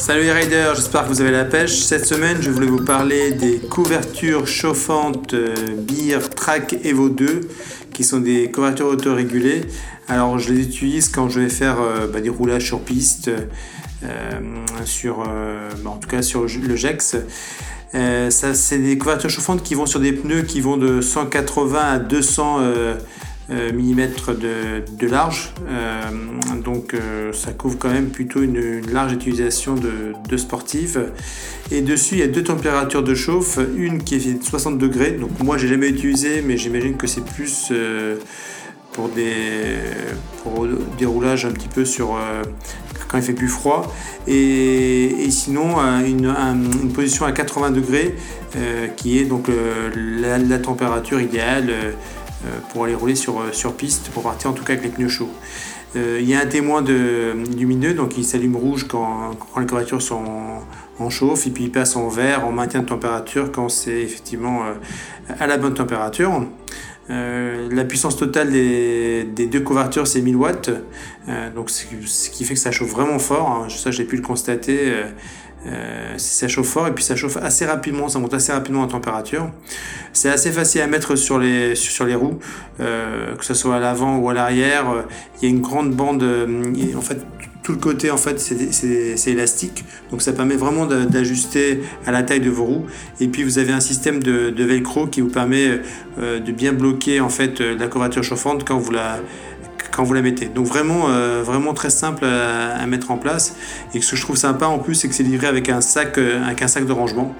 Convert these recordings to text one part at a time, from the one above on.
Salut les riders, j'espère que vous avez la pêche. Cette semaine, je voulais vous parler des couvertures chauffantes euh, Beer Track Evo 2 qui sont des couvertures autorégulées. Alors, je les utilise quand je vais faire euh, bah, des roulages sur piste, euh, sur, bah, en tout cas sur le JEX. ça, c'est des couvertures chauffantes qui vont sur des pneus qui vont de 180 à 200 euh, mm de, large. Euh, donc euh, ça couvre quand même plutôt une, large utilisation de, de sportifs. Et dessus, il y a deux températures de chauffe. Une qui est de 60 degrés. Donc moi, j'ai jamais utilisé, mais j'imagine que c'est plus pour des, pour des roulages un petit peu sur quand il fait plus froid. Et, sinon, une, position à 80 degrés qui est donc la, la, température idéale pour aller rouler sur, euh, sur piste, pour partir en tout cas avec les pneus chauds. Euh, il y a un témoin de, lumineux, donc il s'allume rouge quand, les couvertures sont en, chauffe, et puis il passe en vert en maintien de température quand c'est effectivement à la bonne température. la puissance totale des, des deux couvertures c'est 1000 watts, donc ce qui fait que ça chauffe vraiment fort. Hein. Ça j'ai pu le constater. Euh, ça chauffe fort et puis ça chauffe assez rapidement, ça monte assez rapidement en température. C'est assez facile à mettre sur les, sur les roues, euh, que ce soit à l'avant ou à l'arrière. Il y a une grande bande, euh, en fait tout le côté en fait c'est élastique, donc ça permet vraiment d'ajuster à la taille de vos roues. Et puis vous avez un système de, velcro qui vous permet de bien bloquer en fait la couverture chauffante quand vous la vous la mettez. Donc vraiment, euh, vraiment très simple à, mettre en place. Et ce que je trouve sympa en plus, c'est que c'est livré avec un sac, euh, avec un sac de rangement.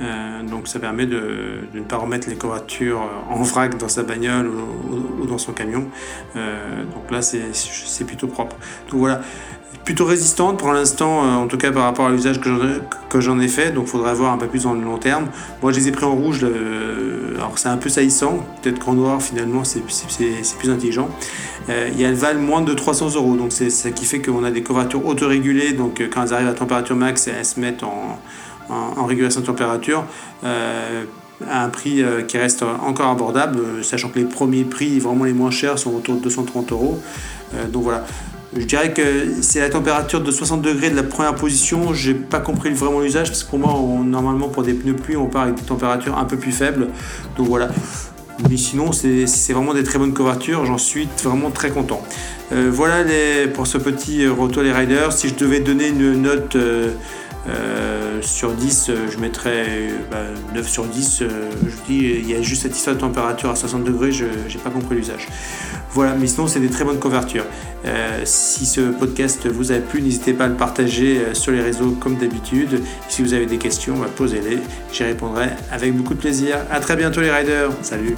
Euh, donc ça permet de, ne pas remettre les couvertures en vrac dans sa bagnole ou, dans son camion. donc là c'est plutôt propre. Donc voilà, plutôt résistante pour l'instant, euh, en tout cas par rapport à l'usage que j'en ai fait, donc faudrait voir un peu plus dans le long terme. Moi je les ai pris en rouge, euh, alors c'est un peu saillissant, peut-être qu'en noir finalement c'est plus intelligent. Euh, et elles valent moins de 300 euros, donc c'est ça qui fait qu'on a des couvertures autorégulées, donc quand elles arrivent à température max, elles se mettent en, régulation de température. à un prix qui reste encore abordable, sachant que les premiers prix vraiment les moins chers sont autour de 230 euros. donc voilà, je dirais que c'est la température de 60 degrés de la première position. J'ai pas compris vraiment l'usage parce que pour moi, normalement pour des pneus pluie, on part avec des températures un peu plus faibles. Donc voilà. Mais sinon, c'est vraiment des très bonnes couvertures. J'en suis vraiment très content. Euh, voilà les, pour ce petit retour les riders. Si je devais donner une note euh, euh, sur 10, je mettrais 9 bah, sur 10. je dis, il y a juste cette histoire de température à 60 degrés, je n'ai pas compris l'usage. Voilà, mais sinon, c'est des très bonnes couvertures. Euh, si ce podcast vous a plu, n'hésitez pas à le partager euh, sur les réseaux comme d'habitude. Si vous avez des questions, bah, posez-les. J'y répondrai avec beaucoup de plaisir. À très bientôt les riders. Salut